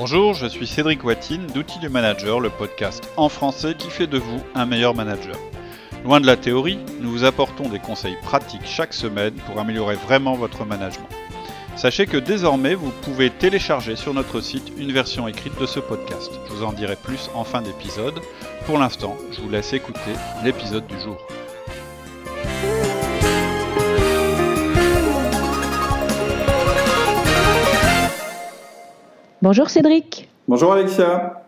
Bonjour, je suis Cédric Watine d'Outils du Manager, le podcast en français qui fait de vous un meilleur manager. Loin de la théorie, nous vous apportons des conseils pratiques chaque semaine pour améliorer vraiment votre management. Sachez que désormais, vous pouvez télécharger sur notre site une version écrite de ce podcast. Je vous en dirai plus en fin d'épisode. Pour l'instant, je vous laisse écouter l'épisode du jour. Bonjour Cédric. Bonjour Alexia.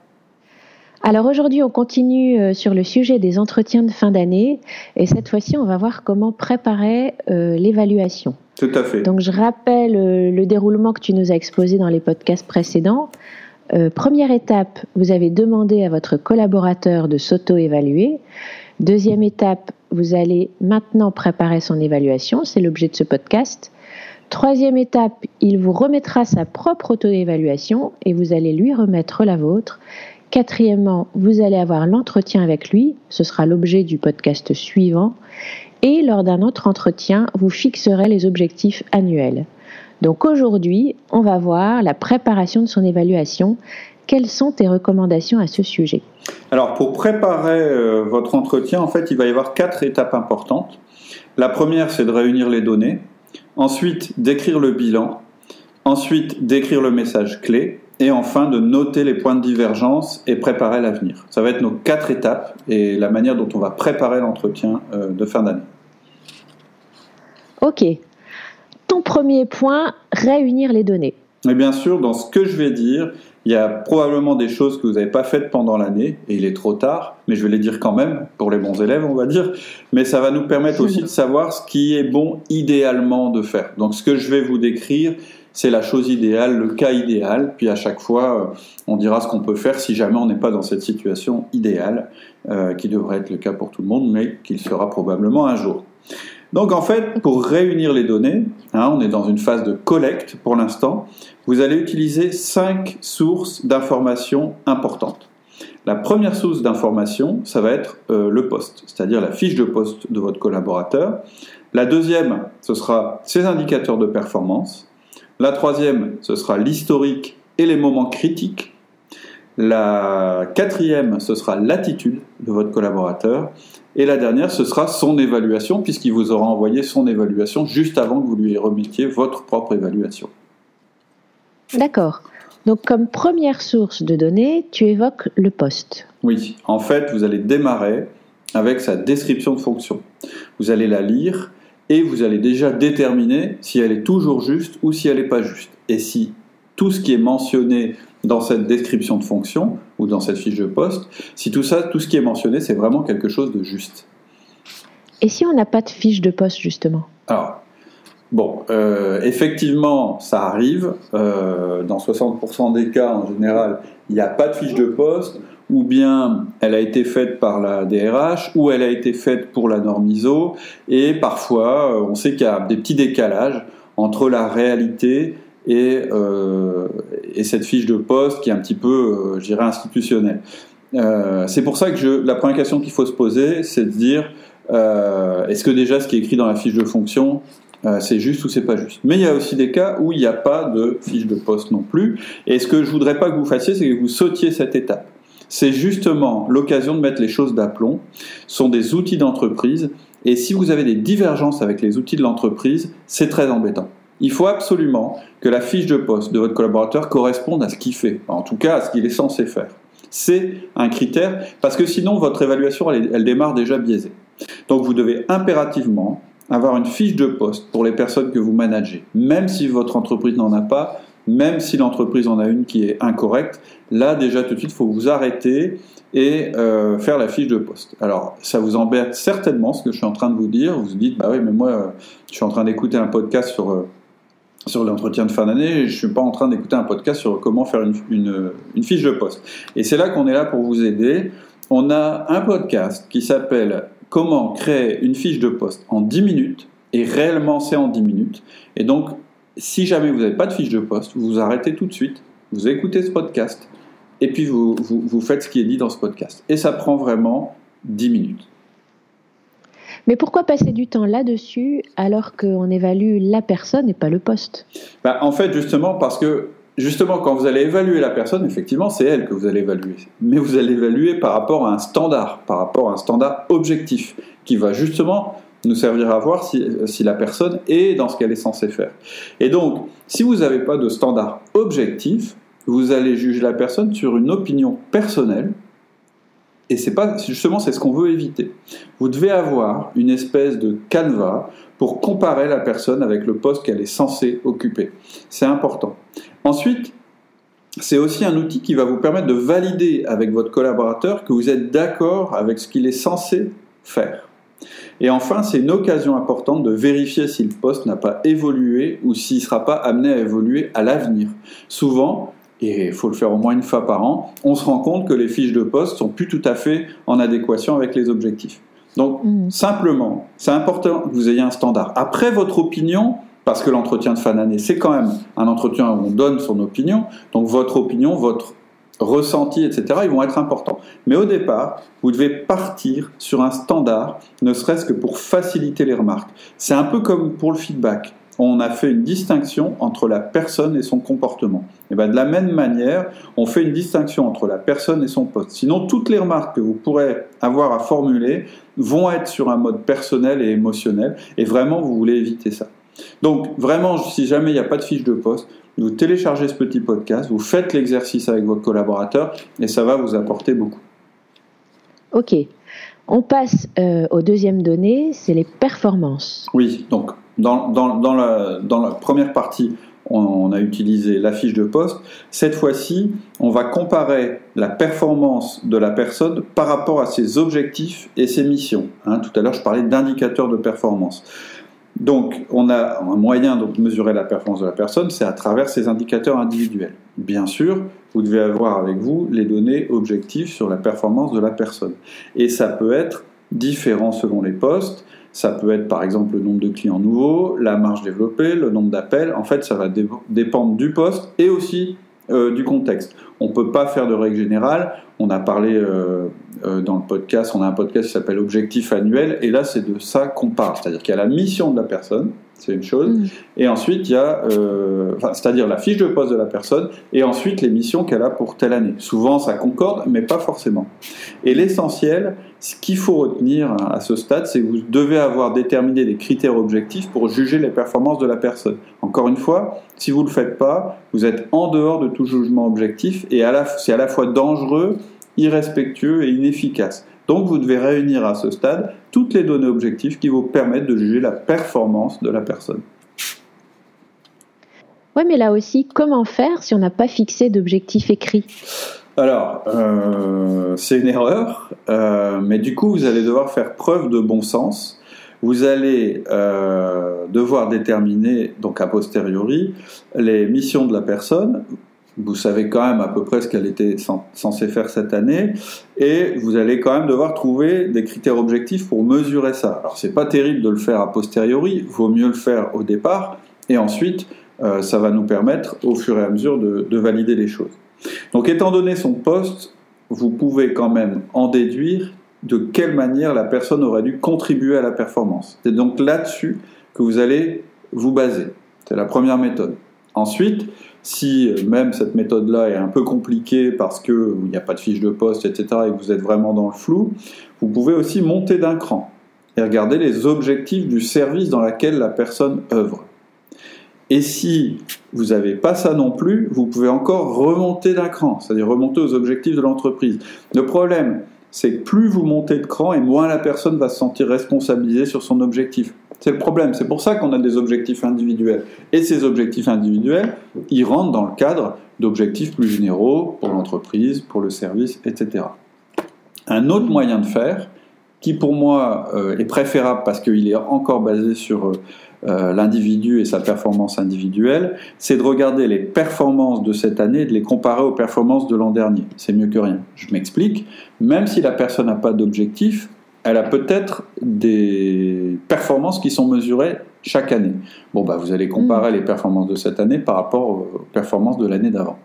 Alors aujourd'hui, on continue euh, sur le sujet des entretiens de fin d'année et cette fois-ci, on va voir comment préparer euh, l'évaluation. Tout à fait. Donc je rappelle euh, le déroulement que tu nous as exposé dans les podcasts précédents. première étape, vous avez demandé à votre collaborateur de s'auto-évaluer. Deuxième étape, vous allez maintenant préparer son évaluation, c'est l'objet de ce podcast. Troisième étape, il vous remettra sa propre auto-évaluation et vous allez lui remettre la vôtre. Quatrièmement, vous allez avoir l'entretien avec lui, ce sera l'objet du podcast suivant. Et lors d'un autre entretien, vous fixerez les objectifs annuels. Donc aujourd'hui, on va voir la préparation de son évaluation. Quelles sont tes recommandations à ce sujet? Alors pour préparer euh, votre entretien, en fait, il va y avoir quatre étapes importantes. La première, c'est de réunir les données ensuite d'écrire le bilan, ensuite d'écrire le message clé, et enfin de noter les points de divergence et préparer l'avenir. Ça va être nos quatre étapes et la manière dont on va préparer l'entretien euh, de fin d'année. Ok. Ton premier point, réunir les données. Et bien sûr, dans ce que je vais dire, il y a probablement des choses que vous n'avez pas faites pendant l'année, et il est trop tard, mais je vais les dire quand même, pour les bons élèves, on va dire. Mais ça va nous permettre aussi de savoir ce qui est bon idéalement de faire. Donc ce que je vais vous décrire, c'est la chose idéale, le cas idéal, puis à chaque fois, on dira ce qu'on peut faire si jamais on n'est pas dans cette situation idéale, euh, qui devrait être le cas pour tout le monde, mais qu'il sera probablement un jour. Donc en fait, pour réunir les données, hein, on est dans une phase de collecte pour l'instant, vous allez utiliser cinq sources d'informations importantes. La première source d'information, ça va être euh, le poste, c'est-à-dire la fiche de poste de votre collaborateur. La deuxième, ce sera ses indicateurs de performance. La troisième, ce sera l'historique et les moments critiques. La quatrième, ce sera l'attitude de votre collaborateur. Et la dernière, ce sera son évaluation, puisqu'il vous aura envoyé son évaluation juste avant que vous lui remettiez votre propre évaluation. D'accord. Donc comme première source de données, tu évoques le poste. Oui, en fait, vous allez démarrer avec sa description de fonction. Vous allez la lire et vous allez déjà déterminer si elle est toujours juste ou si elle n'est pas juste. Et si tout ce qui est mentionné dans cette description de fonction ou dans cette fiche de poste, si tout ça, tout ce qui est mentionné, c'est vraiment quelque chose de juste. Et si on n'a pas de fiche de poste, justement? Alors, bon, euh, effectivement, ça arrive. Euh, dans 60% des cas, en général, il n'y a pas de fiche de poste, ou bien elle a été faite par la DRH, ou elle a été faite pour la norme ISO, et parfois, euh, on sait qu'il y a des petits décalages entre la réalité et, euh, et, cette fiche de poste qui est un petit peu, euh, je dirais, institutionnelle. Euh, c'est pour ça que la première question qu'il faut se poser, c'est de dire est-ce que déjà ce qui est écrit dans la fiche de fonction, c'est juste ou c'est pas juste? Mais il y a aussi des cas où il n'y a pas de fiche de poste non plus. Et ce que je voudrais pas que vous fassiez, c'est que vous sautiez cette étape. C'est justement l'occasion de mettre les choses d'aplomb. Ce sont des outils d'entreprise. Et si vous avez des divergences avec les outils de l'entreprise, c'est très embêtant. Il faut absolument que la fiche de poste de votre collaborateur corresponde à ce qu'il fait, en tout cas à ce qu'il est censé faire. C'est un critère parce que sinon votre évaluation elle, démarre déjà biaisée. Donc vous devez impérativement avoir une fiche de poste pour les personnes que vous managez, même si votre entreprise n'en a pas, même si l'entreprise en a une qui est incorrecte. Là déjà tout de suite, il faut vous arrêter et euh, faire la fiche de poste. Alors, ça vous embête certainement ce que je suis en train de vous dire. Vous vous dites, bah oui, mais moi, euh, je suis en train d'écouter un podcast sur euh, sur l'entretien de fin d'année, je ne suis pas en train d'écouter un podcast sur comment faire une, une, fiche de poste. Et c'est là qu'on est là pour vous aider. On a un podcast qui s'appelle Comment créer une fiche de poste en 10 minutes, et réellement c'est en 10 minutes. Et donc, si jamais vous n'avez pas de fiche de poste, vous vous arrêtez tout de suite, vous écoutez ce podcast, et puis vous, vous, vous faites ce qui est dit dans ce podcast. Et ça prend vraiment 10 minutes. Mais pourquoi passer du temps là-dessus alors qu'on évalue la personne et pas le poste? Bah, En fait, justement, parce que justement, quand vous allez évaluer la personne, effectivement, c'est elle que vous allez évaluer. Mais vous allez évaluer par rapport à un standard, par rapport à un standard objectif, qui va justement nous servir à voir si, si la personne est dans ce qu'elle est censée faire. Et donc, si vous n'avez pas de standard objectif, vous allez juger la personne sur une opinion personnelle, et c'est pas justement c'est ce qu'on veut éviter. Vous devez avoir une espèce de canevas pour comparer la personne avec le poste qu'elle est censée occuper. C'est important. Ensuite, c'est aussi un outil qui va vous permettre de valider avec votre collaborateur que vous êtes d'accord avec ce qu'il est censé faire. Et enfin, c'est une occasion importante de vérifier si le poste n'a pas évolué ou s'il ne sera pas amené à évoluer à l'avenir. Souvent, et il faut le faire au moins une fois par an, on se rend compte que les fiches de poste sont plus tout à fait en adéquation avec les objectifs. Donc, mmh. simplement, c'est important que vous ayez un standard. Après votre opinion, parce que l'entretien de fin d'année, c'est quand même un entretien où on donne son opinion, donc votre opinion, votre ressenti, etc., ils vont être importants. Mais au départ, vous devez partir sur un standard, ne serait-ce que pour faciliter les remarques. C'est un peu comme pour le feedback. On a fait une distinction entre la personne et son comportement. Et bien de la même manière, on fait une distinction entre la personne et son poste. Sinon, toutes les remarques que vous pourrez avoir à formuler vont être sur un mode personnel et émotionnel. Et vraiment, vous voulez éviter ça. Donc, vraiment, si jamais il n'y a pas de fiche de poste, vous téléchargez ce petit podcast, vous faites l'exercice avec votre collaborateur et ça va vous apporter beaucoup. Ok. On passe euh, aux deuxièmes données, c'est les performances. Oui, donc dans, la, première partie, on, a utilisé la fiche de poste. Cette fois-ci, on va comparer la performance de la personne par rapport à ses objectifs et ses missions. Hein, tout à l'heure, je parlais d'indicateurs de performance. Donc, on a un moyen de mesurer la performance de la personne, c'est à travers ces indicateurs individuels. Bien sûr, vous devez avoir avec vous les données objectives sur la performance de la personne. Et ça peut être différent selon les postes. Ça peut être par exemple le nombre de clients nouveaux, la marge développée, le nombre d'appels. En fait, ça va dépendre du poste et aussi euh, du contexte. On ne peut pas faire de règle générale. On a parlé euh, euh, dans le podcast, on a un podcast qui s'appelle Objectif annuel, et là c'est de ça qu'on parle. C'est-à-dire qu'il y a la mission de la personne, c'est une chose, mm. et ensuite il y a, c'est-à-dire la fiche de poste de la personne, et ensuite les missions qu'elle a pour telle année. Souvent ça concorde, mais pas forcément. Et l'essentiel, ce qu'il faut retenir à ce stade, c'est que vous devez avoir déterminé des critères objectifs pour juger les performances de la personne. Encore une fois, si vous ne le faites pas, vous êtes en dehors de tout jugement objectif et c'est à la fois dangereux, irrespectueux et inefficace. Donc vous devez réunir à ce stade toutes les données objectives qui vous permettent de juger la performance de la personne. Oui, mais là aussi, comment faire si on n'a pas fixé d'objectif écrit? Alors, euh, c'est une erreur, euh, mais du coup, vous allez devoir faire preuve de bon sens. Vous allez euh, devoir déterminer, donc a posteriori, les missions de la personne. Vous savez quand même à peu près ce qu'elle était censée faire cette année, et vous allez quand même devoir trouver des critères objectifs pour mesurer ça. Alors, c'est pas terrible de le faire a posteriori, vaut mieux le faire au départ, et ensuite, ça va nous permettre, au fur et à mesure, de valider les choses. Donc étant donné son poste, vous pouvez quand même en déduire de quelle manière la personne aurait dû contribuer à la performance. C'est donc là-dessus que vous allez vous baser. C'est la première méthode. Ensuite, si même cette méthode-là est un peu compliquée parce qu'il n'y a pas de fiche de poste, etc., et que vous êtes vraiment dans le flou, vous pouvez aussi monter d'un cran et regarder les objectifs du service dans lequel la personne œuvre. Et si vous n'avez pas ça non plus, vous pouvez encore remonter d'un cran, c'est-à-dire remonter aux objectifs de l'entreprise. Le problème, c'est que plus vous montez de cran et moins la personne va se sentir responsabilisée sur son objectif. C'est le problème. C'est pour ça qu'on a des objectifs individuels. Et ces objectifs individuels, ils rentrent dans le cadre d'objectifs plus généraux pour l'entreprise, pour le service, etc. Un autre moyen de faire, qui pour moi euh, est préférable parce qu'il est encore basé sur euh, l'individu et sa performance individuelle, c'est de regarder les performances de cette année et de les comparer aux performances de l'an dernier. C'est mieux que rien. Je m'explique. Même si la personne n'a pas d'objectif, elle a peut-être des performances qui sont mesurées chaque année. Bon, bah, vous allez comparer mmh. les performances de cette année par rapport aux performances de l'année d'avant.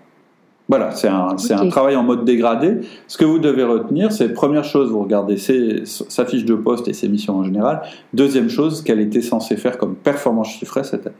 Voilà, c'est un, un, travail en mode dégradé. Ce que vous devez retenir, c'est première chose, vous regardez sa fiche de poste et ses missions en général. Deuxième chose, qu'elle était censée faire comme performance chiffrée cette année.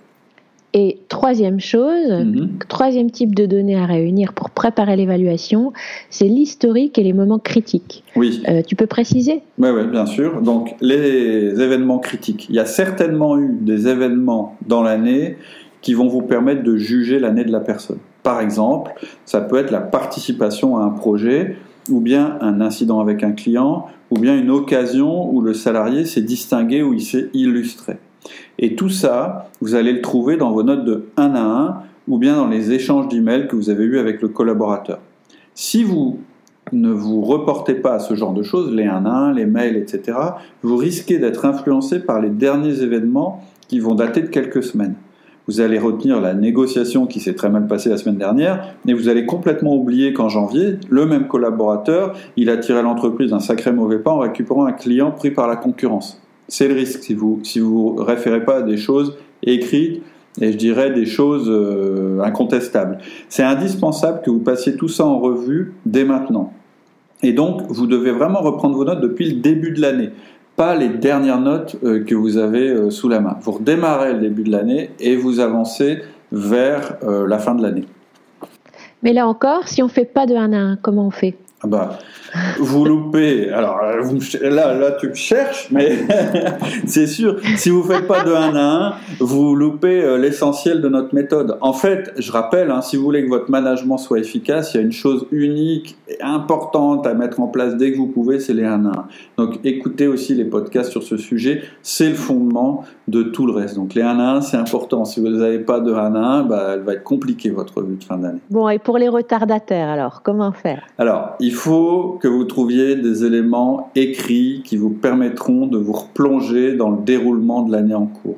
Et troisième chose, Mhm. troisième type de données à réunir pour préparer l'évaluation, c'est l'historique et les moments critiques. Oui. Euh, tu peux préciser? Oui, oui, bien sûr. Donc, les événements critiques. Il y a certainement eu des événements dans l'année qui vont vous permettre de juger l'année de la personne. Par exemple, ça peut être la participation à un projet, ou bien un incident avec un client, ou bien une occasion où le salarié s'est distingué ou il s'est illustré. Et tout ça, vous allez le trouver dans vos notes de 1 à 1, ou bien dans les échanges d'emails que vous avez eus avec le collaborateur. Si vous ne vous reportez pas à ce genre de choses, les 1 à 1, les mails, etc., vous risquez d'être influencé par les derniers événements qui vont dater de quelques semaines. Vous allez retenir la négociation qui s'est très mal passée la semaine dernière, mais vous allez complètement oublier qu'en janvier, le même collaborateur, il a tiré l'entreprise d'un sacré mauvais pas en récupérant un client pris par la concurrence. C'est le risque si vous si vous référez pas à des choses écrites et je dirais des choses euh, incontestables. C'est indispensable que vous passiez tout ça en revue dès maintenant. Et donc, vous devez vraiment reprendre vos notes depuis le début de l'année, pas les dernières notes euh, que vous avez euh, sous la main. Vous redémarrez le début de l'année et vous avancez vers euh, la fin de l'année. Mais là encore, si on fait pas de 1 à 1, comment on fait? Bah, vous loupez. Alors vous là, là, tu me cherches, mais c'est sûr. Si vous faites pas de 1 à 1, vous loupez euh, l'essentiel de notre méthode. En fait, je rappelle, hein, si vous voulez que votre management soit efficace, il y a une chose unique et importante à mettre en place dès que vous pouvez, c'est les 1 à 1. Donc, écoutez aussi les podcasts sur ce sujet. C'est le fondement de tout le reste. Donc, les 1 à 1, c'est important. Si vous n'avez pas de 1 à 1, bah, elle va être compliquée votre revue de fin d'année. Bon, et pour les retardataires, alors, comment faire? Alors, il faut que vous trouviez des éléments écrits qui vous permettront de vous replonger dans le déroulement de l'année en cours.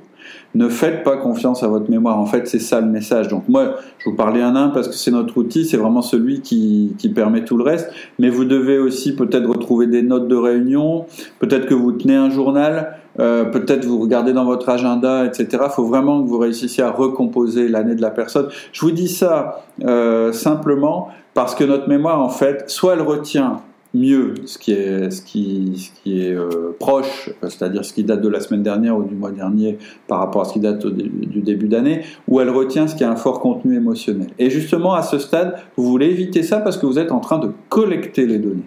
Ne faites pas confiance à votre mémoire. En fait, c'est ça le message. Donc moi, je vous parlais un un parce que c'est notre outil, c'est vraiment celui qui, qui permet tout le reste. Mais vous devez aussi peut-être retrouver des notes de réunion, peut-être que vous tenez un journal, euh, peut-être vous regardez dans votre agenda, etc. Il faut vraiment que vous réussissiez à recomposer l'année de la personne. Je vous dis ça euh, simplement parce que notre mémoire, en fait, soit elle retient mieux ce qui est, euh, proche, c'est-à-dire ce qui date de la semaine dernière ou du mois dernier par rapport à ce qui date du début d'année, ou elle retient ce qui a un fort contenu émotionnel. Et justement, à ce stade, vous voulez éviter ça parce que vous êtes en train de collecter les données.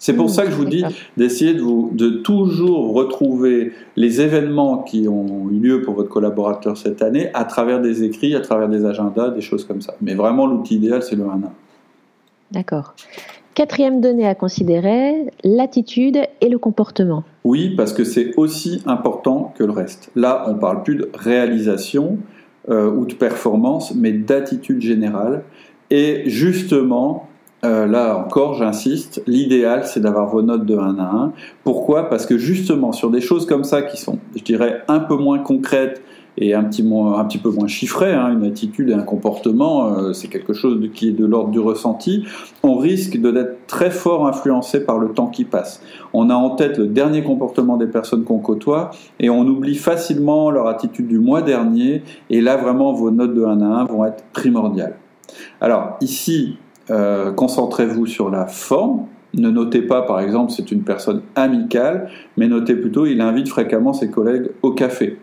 C'est pour Mmh, ça que je vous dis d'essayer de, vous, de toujours retrouver les événements qui ont eu lieu pour votre collaborateur cette année à travers des écrits, à travers des agendas, des choses comme ça. Mais vraiment, l'outil idéal, c'est le 1 à 1. D'accord. Quatrième donnée à considérer, l'attitude et le comportement. Oui, parce que c'est aussi important que le reste. Là, on parle plus de réalisation euh, ou de performance, mais d'attitude générale. Et justement, euh, là encore, j'insiste, l'idéal, c'est d'avoir vos notes de 1 à 1. Pourquoi? Parce que justement, sur des choses comme ça qui sont, je dirais, un peu moins concrètes et un petit, moins- un petit peu moins chiffrées, hein, une attitude et un comportement, euh, c'est quelque chose qui est de l'ordre du ressenti, on risque d'être très fort influencé par le temps qui passe. On a en tête le dernier comportement des personnes qu'on côtoie et on oublie facilement leur attitude du mois dernier et là vraiment vos notes de 1 à 1 vont être primordiales. Alors ici, euh, concentrez-vous sur la forme. Ne notez pas par exemple c'est une personne amicale, mais notez plutôt il invite fréquemment ses collègues au café.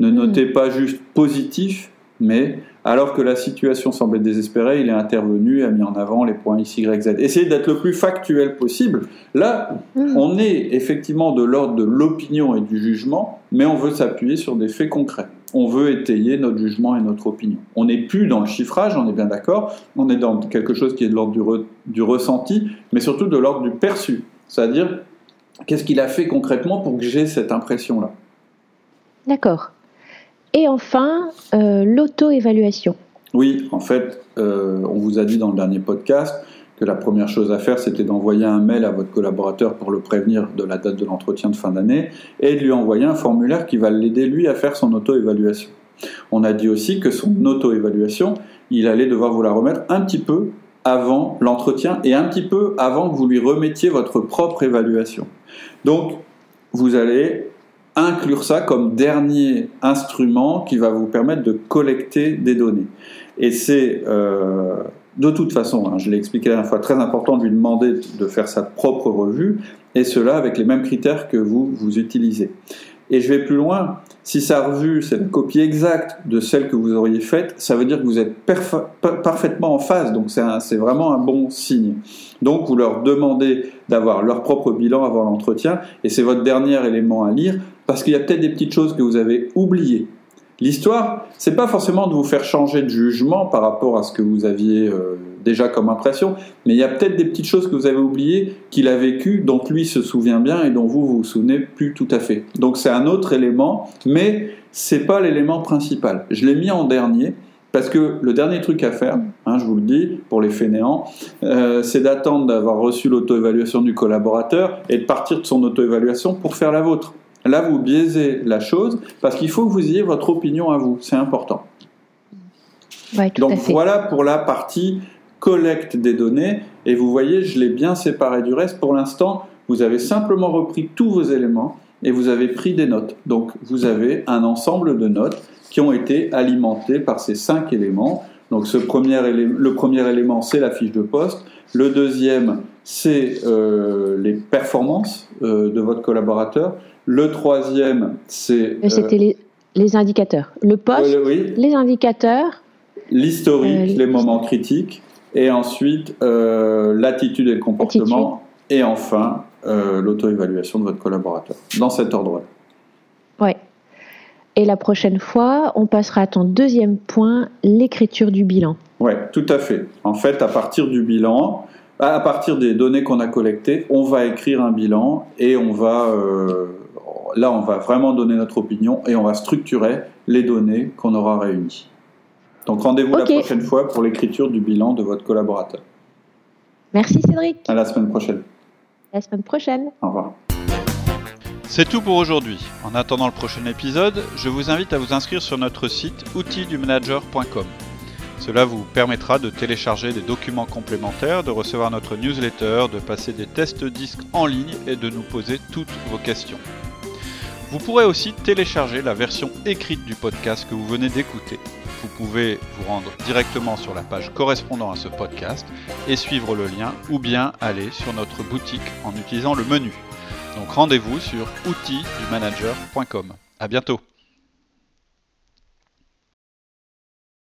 Ne notez pas juste positif, mais alors que la situation semblait désespérée, il est intervenu, a mis en avant les points X, Y, Z. Essayez d'être le plus factuel possible. Là, Mmh. on est effectivement de l'ordre de l'opinion et du jugement, mais on veut s'appuyer sur des faits concrets. On veut étayer notre jugement et notre opinion. On n'est plus dans le chiffrage, on est bien d'accord, on est dans quelque chose qui est de l'ordre du, re- du ressenti, mais surtout de l'ordre du perçu. C'est-à-dire, qu'est-ce qu'il a fait concrètement pour que j'ai cette impression-là? D'accord. Et enfin, euh, l'auto-évaluation. Oui, en fait, euh, on vous a dit dans le dernier podcast que la première chose à faire, c'était d'envoyer un mail à votre collaborateur pour le prévenir de la date de l'entretien de fin d'année et de lui envoyer un formulaire qui va l'aider, lui, à faire son auto-évaluation. On a dit aussi que son auto-évaluation, il allait devoir vous la remettre un petit peu avant l'entretien et un petit peu avant que vous lui remettiez votre propre évaluation. Donc, vous allez inclure ça comme dernier instrument qui va vous permettre de collecter des données. Et c'est euh, de toute façon, hein, je l'ai expliqué la dernière fois, très important de lui demander de faire sa propre revue, et cela avec les mêmes critères que vous, vous utilisez. Et je vais plus loin, Si sa revue, c'est une copie exacte de celle que vous auriez faite, ça veut dire que vous êtes parfaitement en phase, donc c'est vraiment un bon signe. Donc vous leur demandez d'avoir leur propre bilan avant l'entretien, et c'est votre dernier élément à lire, parce qu'il y a peut-être des petites choses que vous avez oubliées. L'histoire, c'est pas forcément de vous faire changer de jugement par rapport à ce que vous aviez euh, déjà comme impression, mais il y a peut-être des petites choses que vous avez oubliées qu'il a vécues, dont lui se souvient bien et dont vous vous, vous souvenez plus tout à fait. Donc c'est un autre élément, mais c'est pas l'élément principal. Je l'ai mis en dernier parce que le dernier truc à faire, hein, je vous le dis, pour les fainéants, euh, c'est d'attendre d'avoir reçu l'auto-évaluation du collaborateur et de partir de son auto-évaluation pour faire la vôtre. Là, vous biaisez la chose parce qu'il faut que vous ayez votre opinion à vous. C'est important. Donc voilà pour la partie collecte des données. Et vous voyez, je l'ai bien séparé du reste. Pour l'instant, vous avez simplement repris tous vos éléments et vous avez pris des notes. Donc vous avez un ensemble de notes qui ont été alimentées par ces cinq éléments. Donc ce premier le premier élément, c'est la fiche de poste. Le deuxième, c'est euh, les performances euh, de votre collaborateur. Le troisième, c'est... Euh, c'était les, indicateurs. Le poste, les indicateurs. L'historique, les moments critiques. Et ensuite, l'attitude et le comportement. Et enfin, l'auto-évaluation de votre collaborateur. Dans cet ordre-là. Ouais. Et la prochaine fois, on passera à ton deuxième point, l'écriture du bilan. Oui, tout à fait. En fait, à partir du bilan, à partir des données qu'on a collectées, on va écrire un bilan et on va, euh, là, on va vraiment donner notre opinion et on va structurer les données qu'on aura réunies. Donc rendez-vous la prochaine fois pour l'écriture du bilan de votre collaborateur. Merci Cédric. À la semaine prochaine. À la semaine prochaine. Au revoir. C'est tout pour aujourd'hui. En attendant le prochain épisode, je vous invite à vous inscrire sur notre site outildumanager.com. Cela vous permettra de télécharger des documents complémentaires, de recevoir notre newsletter, de passer des tests disques en ligne et de nous poser toutes vos questions. Vous pourrez aussi télécharger la version écrite du podcast que vous venez d'écouter. Vous pouvez vous rendre directement sur la page correspondant à ce podcast et suivre le lien ou bien aller sur notre boutique en utilisant le menu. Donc rendez-vous sur outildumanager.com. À bientôt.